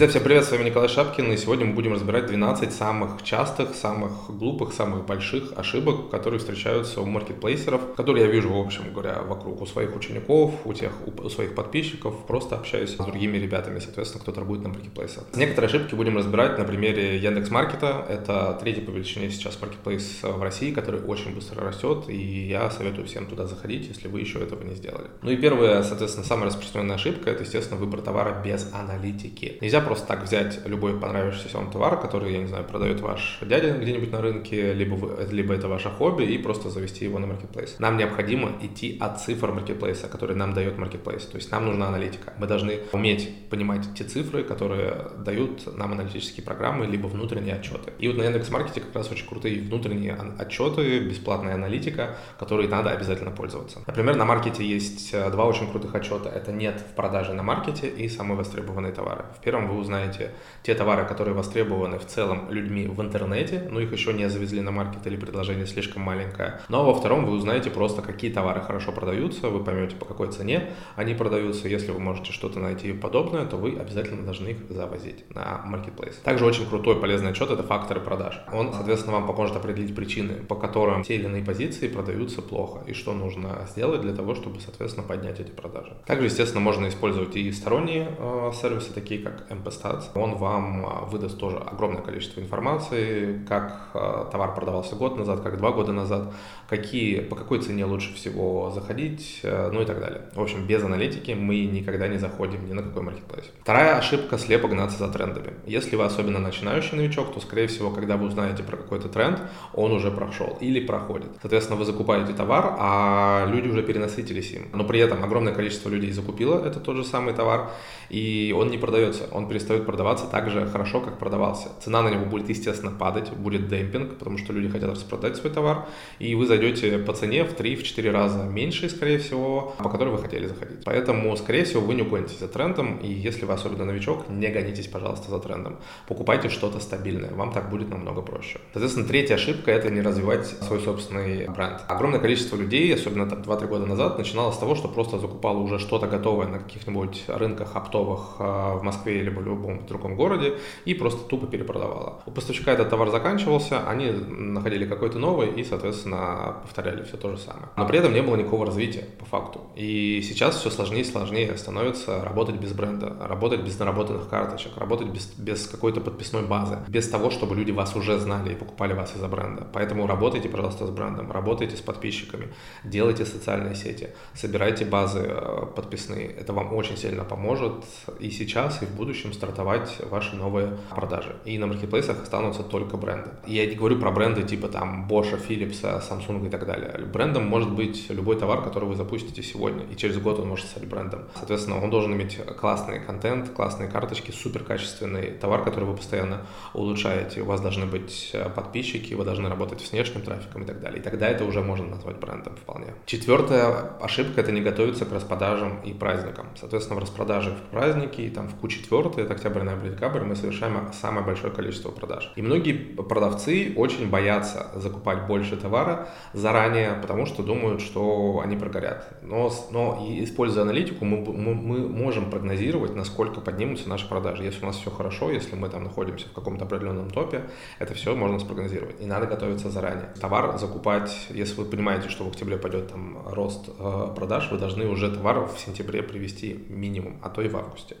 Друзья, всем привет, с вами Николай Шапкин, и сегодня мы будем разбирать 12 самых частых, самых глупых, самых больших ошибок, которые встречаются у маркетплейсеров, которые я вижу, в общем говоря, вокруг у своих учеников, у тех, у своих подписчиков, просто общаюсь с другими ребятами, соответственно, кто торгует на маркетплейсах. Некоторые ошибки будем разбирать на примере Яндекс Маркета. Это третий по величине сейчас маркетплейс в России, который очень быстро растет, и я советую всем туда заходить, если вы еще этого не сделали. Ну и первая, соответственно, самая распространенная ошибка, это, естественно, выбор товара без аналитики. Нельзя просто так взять любой понравившийся вам товар, который, я не знаю, продает ваш дядя где-нибудь на рынке, либо, вы, либо это ваше хобби, и просто завести его на маркетплейс. Нам необходимо идти от цифр маркетплейса, которые нам дает маркетплейс. То есть нам нужна аналитика. Мы должны уметь понимать те цифры, которые дают нам аналитические программы, либо внутренние отчеты. И вот на Яндекс.Маркете как раз очень крутые внутренние отчеты, бесплатная аналитика, которые надо обязательно пользоваться. Например, на маркете есть э, два очень крутых отчета. Это нет в продаже на маркете и самые востребованные товары. В первом вы узнаете те товары, которые востребованы в целом людьми в интернете, но их еще не завезли на маркет или предложение слишком маленькое. Но во втором вы узнаете просто, какие товары хорошо продаются, вы поймете, по какой цене они продаются. Если вы можете что-то найти подобное, то вы обязательно должны их завозить на маркетплейс. Также очень крутой полезный отчет – это факторы продаж. Он, соответственно, вам поможет определить причины, по которым те или иные позиции продаются плохо, и что нужно сделать для того, чтобы, соответственно, поднять эти продажи. Также, естественно, можно использовать и сторонние э, сервисы, такие как MPStats. Он вам а, выдаст тоже огромное количество информации, как а, товар продавался год назад, как два года назад, какие, по какой цене лучше всего заходить, э, ну и так далее. В общем, без аналитики мы никогда не заходим ни на какой маркетплейс. Вторая ошибка – слепо гнаться за трендами. Если вы особенно начинающий новичок, то, скорее всего, когда вы узнаете про какой-то тренд, он уже прошел или проходит. Соответственно, вы закупаете товар, а люди уже перенасытились им. Но при этом огромное количество людей закупило этот тот же самый товар, и он не продается. Он перестает продаваться так же хорошо, как продавался. Цена на него будет, естественно, падать, будет демпинг, потому что люди хотят распродать свой товар, и вы зайдете по цене в 3-4 раза меньше, скорее всего, по которой вы хотели заходить. Поэтому, скорее всего, вы не угонитесь за трендом, и если вы особенно новичок, не гонитесь, пожалуйста, за трендом. Покупайте что-то стабильное, вам так будет намного проще. Соответственно, третья ошибка – это не развивать свой собственный бренд. Огромное количество людей, особенно 2-3 года назад, начинало с того, что просто закупало уже что-то готовое на каких-нибудь рынках оптовых а, в Москве или в любом другом городе и просто тупо перепродавала. У поставщика этот товар заканчивался, они находили какой-то новый и, соответственно, повторяли все то же самое. Но при этом не было никакого развития по факту. И сейчас все сложнее и сложнее становится работать без бренда, работать без наработанных карточек, работать без, без какой-то подписной базы, без того, чтобы люди вас уже знали и покупали вас из-за бренда. Поэтому работайте, пожалуйста, с брендом, работайте с подписчиками, делайте социальные сети, собирайте базы э, подписные. Это вам очень сильно поможет и сейчас, и в будущем стартовать ваши новые продажи. И на маркетплейсах останутся только бренды. Я не говорю про бренды типа там Bosch, Philips, Samsung и так далее. Брендом может быть любой товар, который вы запустите сегодня, и через год он может стать брендом. Соответственно, он должен иметь классный контент, классные карточки, супер качественный товар, который вы постоянно улучшаете. У вас должны быть э, подписчики, вы должны работать с внешним трафиком и так далее. И тогда это уже можно назвать брендом вполне. Четвертая ошибка – это не готовиться к распродажам и праздникам. Соответственно, в распродаже в праздники, там в Q4, это октябрь, ноябрь, декабрь, мы совершаем самое большое количество продаж. И многие продавцы очень боятся закупать больше товара заранее, потому что думают, что они прогорят. Но, но используя аналитику, мы, мы, мы можем прогнозировать, насколько поднимутся наши продажи. Если у нас все хорошо, если мы там находимся в каком-то определенном топе, это все можно спрогнозировать. И надо готовиться заранее. Товар закупать, если вы понимаете, что в октябре пойдет там рост э, продаж, вы должны уже товар в сентябре привести минимум, а то и в августе.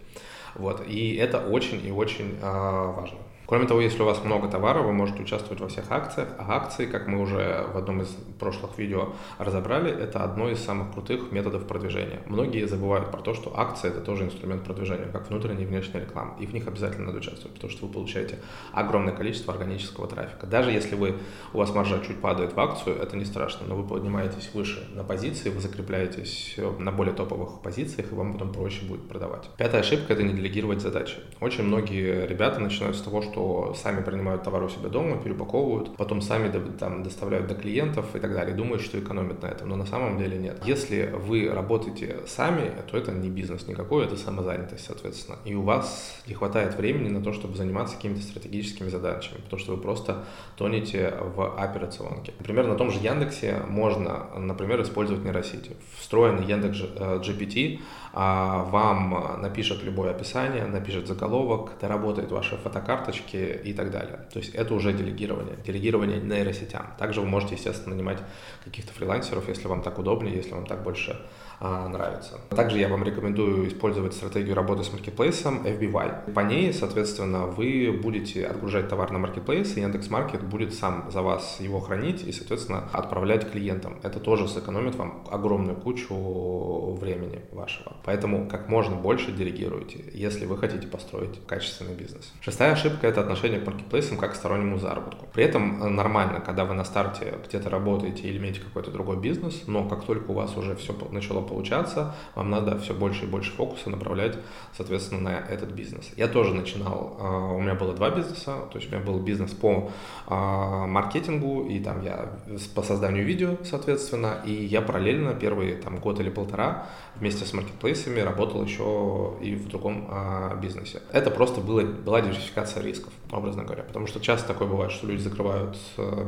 Вот. И это очень и очень э, важно. Кроме того, если у вас много товара, вы можете участвовать во всех акциях. А акции, как мы уже в одном из прошлых видео разобрали, это одно из самых крутых методов продвижения. Многие забывают про то, что акции это тоже инструмент продвижения, как внутренняя и внешняя реклама. И в них обязательно надо участвовать, потому что вы получаете огромное количество органического трафика. Даже если вы, у вас маржа чуть падает в акцию, это не страшно, но вы поднимаетесь выше на позиции, вы закрепляетесь на более топовых позициях, и вам потом проще будет продавать. Пятая ошибка – это не делегировать задачи. Очень многие ребята начинают с того, что что сами принимают товар у себя дома, перепаковывают, потом сами там доставляют до клиентов и так далее, думают, что экономят на этом, но на самом деле нет. Если вы работаете сами, то это не бизнес никакой, это самозанятость, соответственно. И у вас не хватает времени на то, чтобы заниматься какими-то стратегическими задачами, потому что вы просто тонете в операционке. Например, на том же Яндексе можно, например, использовать нейросети. Встроенный Яндекс GPT э, а, вам напишет любое описание, напишет заголовок, доработает ваши фотокарточки и так далее. То есть это уже делегирование, делегирование нейросетям. Также вы можете, естественно, нанимать каких-то фрилансеров, если вам так удобнее, если вам так больше а, нравится. Также я вам рекомендую использовать стратегию работы с маркетплейсом FBY. По ней, соответственно, вы будете отгружать товар на маркетплейс, и Яндекс.Маркет будет сам за вас его хранить и, соответственно, отправлять клиентам. Это тоже сэкономит вам огромную кучу времени вашего. Поэтому как можно больше делегируйте, если вы хотите построить качественный бизнес. Шестая ошибка – это отношение к маркетплейсам как к стороннему заработку. При этом э, нормально, когда вы на старте где-то работаете или имеете какой-то другой бизнес, но как только у вас уже все начало получаться, вам надо все больше и больше фокуса направлять, соответственно, на этот бизнес. Я тоже начинал, а, у меня было два бизнеса, то есть у меня был бизнес по а, маркетингу, и там я по созданию видео, соответственно, и я параллельно первые там год или полтора вместе с маркетплейсами работал еще и в другом бизнесе. Это просто было, была диверсификация рисков, образно говоря, потому что часто такое бывает, что люди закрывают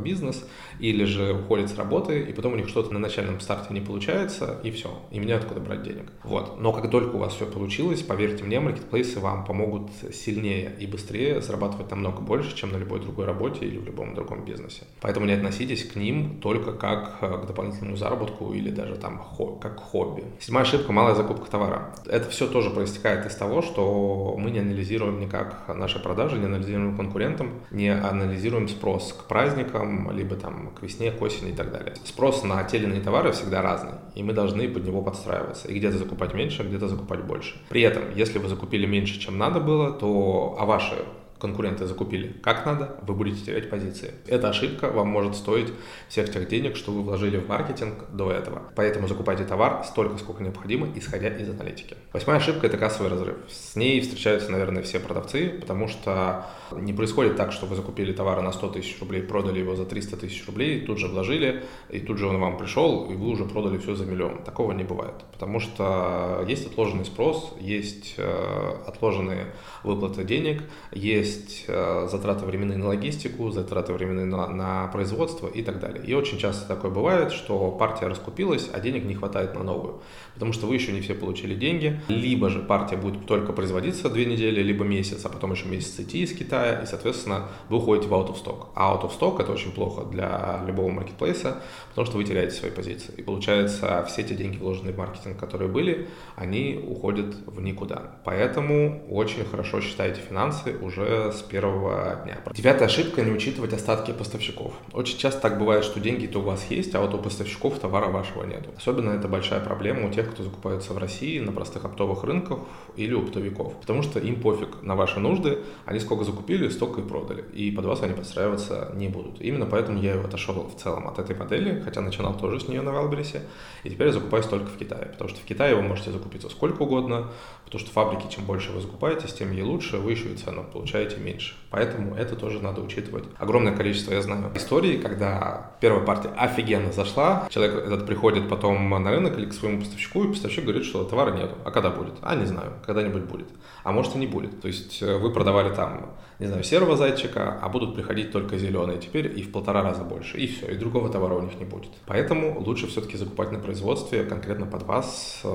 бизнес или же уходят с работы, и потом у них что-то на начальном старте не получается, и все и мне откуда брать денег. Вот. Но как только у вас все получилось, поверьте мне, маркетплейсы вам помогут сильнее и быстрее зарабатывать намного больше, чем на любой другой работе или в любом другом бизнесе. Поэтому не относитесь к ним только как к дополнительному заработку или даже там хо- как хобби. Седьмая ошибка – малая закупка товара. Это все тоже проистекает из того, что мы не анализируем никак наши продажи, не анализируем конкурентам, не анализируем спрос к праздникам, либо там к весне, к осени и так далее. Спрос на те или иные товары всегда разный, и мы должны под него подстраиваться. И где-то закупать меньше, где-то закупать больше. При этом, если вы закупили меньше, чем надо было, то а ваши конкуренты закупили как надо, вы будете терять позиции. Эта ошибка вам может стоить всех тех денег, что вы вложили в маркетинг до этого. Поэтому закупайте товар столько, сколько необходимо, исходя из аналитики. Восьмая ошибка – это кассовый разрыв. С ней встречаются, наверное, все продавцы, потому что не происходит так, что вы закупили товар на 100 тысяч рублей, продали его за 300 тысяч рублей, тут же вложили, и тут же он вам пришел, и вы уже продали все за миллион. Такого не бывает, потому что есть отложенный спрос, есть э, отложенные выплаты денег, есть есть э, затраты временные на логистику, затраты временные на, на производство и так далее. И очень часто такое бывает, что партия раскупилась, а денег не хватает на новую, потому что вы еще не все получили деньги, либо же партия будет только производиться две недели, либо месяц, а потом еще месяц идти из Китая, и, соответственно, вы уходите в out of stock. А out of stock это очень плохо для любого маркетплейса, потому что вы теряете свои позиции. И получается, все те деньги, вложенные в маркетинг, которые были, они уходят в никуда. Поэтому очень хорошо считайте финансы уже с первого дня. Девятая ошибка – не учитывать остатки поставщиков. Очень часто так бывает, что деньги-то у вас есть, а вот у поставщиков товара вашего нет. Особенно это большая проблема у тех, кто закупается в России на простых оптовых рынках или у оптовиков. Потому что им пофиг на ваши нужды, они сколько закупили, столько и продали. И под вас они подстраиваться не будут. Именно поэтому я и отошел в целом от этой модели, хотя начинал тоже с нее на Валбересе. И теперь я закупаюсь только в Китае. Потому что в Китае вы можете закупиться сколько угодно, потому что фабрики, чем больше вы закупаетесь, тем ей лучше, вы еще и цену получаете получаете меньше. Поэтому это тоже надо учитывать. Огромное количество, я знаю, историй, когда первая партия офигенно зашла, человек этот приходит потом на рынок или к своему поставщику, и поставщик говорит, что товара нету. А когда будет? А, не знаю, когда-нибудь будет. А может и не будет. То есть э, вы продавали там, не знаю, серого зайчика, а будут приходить только зеленые теперь и в полтора раза больше. И все, и другого товара у них не будет. Поэтому лучше все-таки закупать на производстве конкретно под вас э,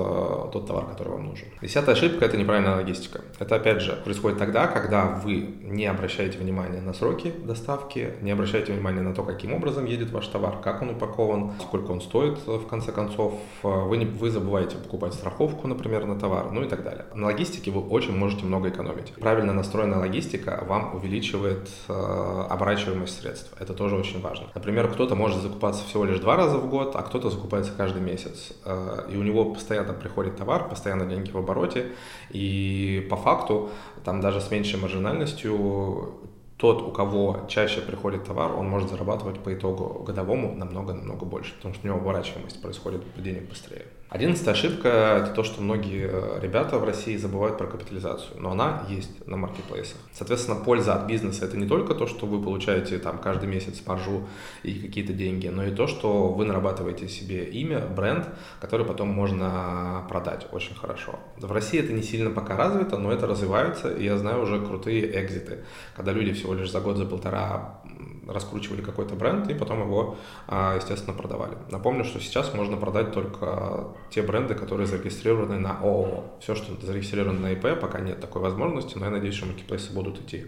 тот товар, который вам нужен. Десятая ошибка – это неправильная логистика. Это, опять же, происходит тогда, когда вы не обращаете внимания на сроки доставки, не обращаете внимания на то, каким образом едет ваш товар, как он упакован, сколько он стоит, в конце концов. Вы, не, вы забываете покупать страховку, например, на товар, ну и так далее. На логистике вы очень можете много экономить. Правильно настроенная логистика вам увеличивает э, оборачиваемость средств. Это тоже очень важно. Например, кто-то может закупаться всего лишь два раза в год, а кто-то закупается каждый месяц. Э, и у него постоянно приходит товар, постоянно деньги в обороте. И по факту там даже с меньшей маржинальностью тот, у кого чаще приходит товар, он может зарабатывать по итогу годовому намного-намного больше, потому что у него оборачиваемость происходит денег быстрее. Одиннадцатая ошибка – это то, что многие э, ребята в России забывают про капитализацию, но она есть на маркетплейсах. Соответственно, польза от бизнеса – это не только то, что вы получаете там каждый месяц маржу и какие-то деньги, но и то, что вы нарабатываете себе имя, бренд, который потом можно продать очень хорошо. В России это не сильно пока развито, но это развивается, и я знаю уже крутые экзиты, когда люди всего лишь за год, за полтора раскручивали какой-то бренд и потом его, а, естественно, продавали. Напомню, что сейчас можно продать только те бренды, которые зарегистрированы на ООО. Все, что зарегистрировано на ИП, пока нет такой возможности, но я надеюсь, что маркетплейсы будут идти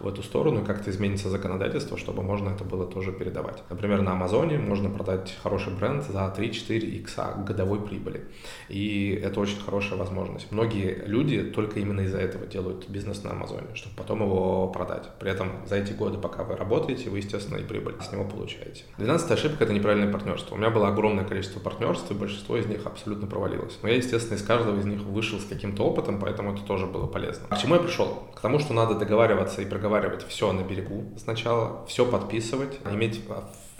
в эту сторону, и как-то изменится законодательство, чтобы можно это было тоже передавать. Например, на Амазоне можно продать хороший бренд за 3-4 икса годовой прибыли. И это очень хорошая возможность. Многие люди только именно из-за этого делают бизнес на Амазоне, чтобы потом его продать. При этом за эти годы, пока вы работаете, вы, естественно, и прибыль с него получаете. Двенадцатая ошибка – это неправильное партнерство. У меня было огромное количество партнерств, и большинство из них абсолютно провалилось. Но я, естественно, из каждого из них вышел с каким-то опытом, поэтому это тоже было полезно. К чему я пришел? К тому, что надо договариваться и проговаривать проговаривать все на берегу сначала, все подписывать, иметь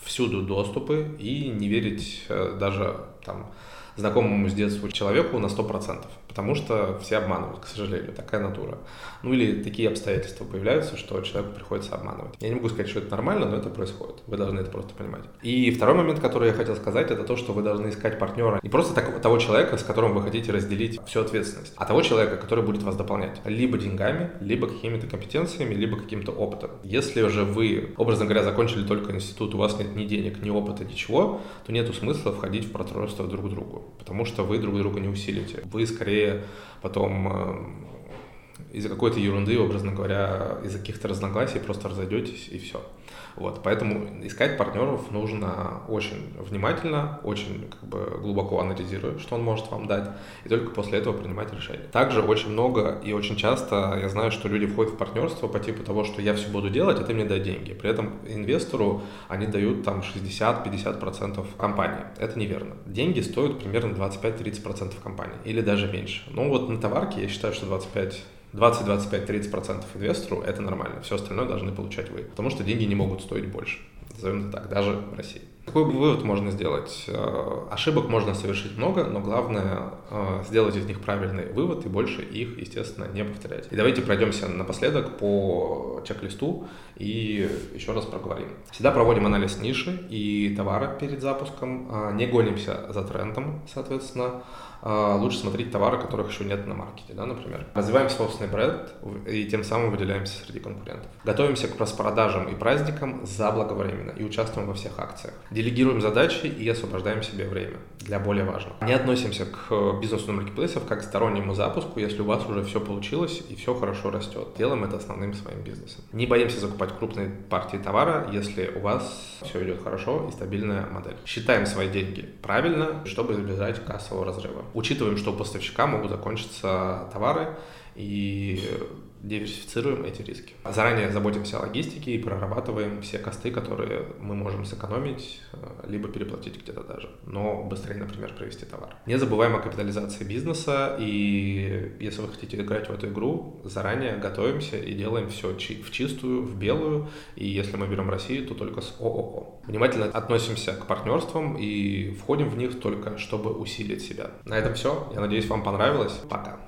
всюду доступы и не верить э, даже там знакомому с детства человеку на 100% потому что все обманывают, к сожалению, такая натура. Ну или такие обстоятельства появляются, что человеку приходится обманывать. Я не могу сказать, что это нормально, но это происходит. Вы должны это просто понимать. И второй момент, который я хотел сказать, это то, что вы должны искать партнера не просто так, того человека, с которым вы хотите разделить всю ответственность, а того человека, который будет вас дополнять. Либо деньгами, либо какими-то компетенциями, либо каким-то опытом. Если же вы, образно говоря, закончили только институт, у вас нет ни денег, ни опыта, ничего, то нету смысла входить в партнерство друг к другу, потому что вы друг друга не усилите. Вы скорее потом э, из-за какой-то ерунды, образно говоря, из-за каких-то разногласий просто разойдетесь и все. Вот, поэтому искать партнеров нужно очень внимательно, очень как бы, глубоко анализируя, что он может вам дать, и только после этого принимать решение. Также очень много и очень часто я знаю, что люди входят в партнерство по типу того, что я все буду делать, а ты мне дай деньги. При этом инвестору они дают там 60-50% компании. Это неверно. Деньги стоят примерно 25-30% компании или даже меньше. Ну вот на товарке я считаю, что 25 20, 25, 30 процентов инвестору – это нормально. Все остальное должны получать вы. Потому что деньги не могут стоить больше. Назовем это так, даже в России. Какой вывод можно сделать? Э, ошибок можно совершить много, но главное э, сделать из них правильный вывод и больше их, естественно, не повторять. И давайте пройдемся напоследок по чек-листу и еще раз проговорим. Всегда проводим анализ ниши и товара перед запуском, э, не гонимся за трендом, соответственно, лучше смотреть товары, которых еще нет на маркете, да, например. Развиваем собственный бренд и тем самым выделяемся среди конкурентов. Готовимся к распродажам и праздникам заблаговременно и участвуем во всех акциях. Делегируем задачи и освобождаем себе время для более важного. Не относимся к бизнесу на маркетплейсов как к стороннему запуску, если у вас уже все получилось и все хорошо растет. Делаем это основным своим бизнесом. Не боимся закупать крупные партии товара, если у вас все идет хорошо и стабильная модель. Считаем свои деньги правильно, чтобы избежать кассового разрыва. Учитываем, что у поставщика могут закончиться товары, и диверсифицируем эти риски. Заранее заботимся о логистике и прорабатываем все косты, которые мы можем сэкономить, э, либо переплатить где-то даже, но быстрее, например, провести товар. Не забываем о капитализации бизнеса, и если вы хотите играть в эту игру, заранее готовимся и делаем все в чистую, в белую, и если мы берем Россию, то только с ООО. Внимательно относимся к партнерствам и входим в них только, чтобы усилить себя. На этом все. Я надеюсь, вам понравилось. Пока.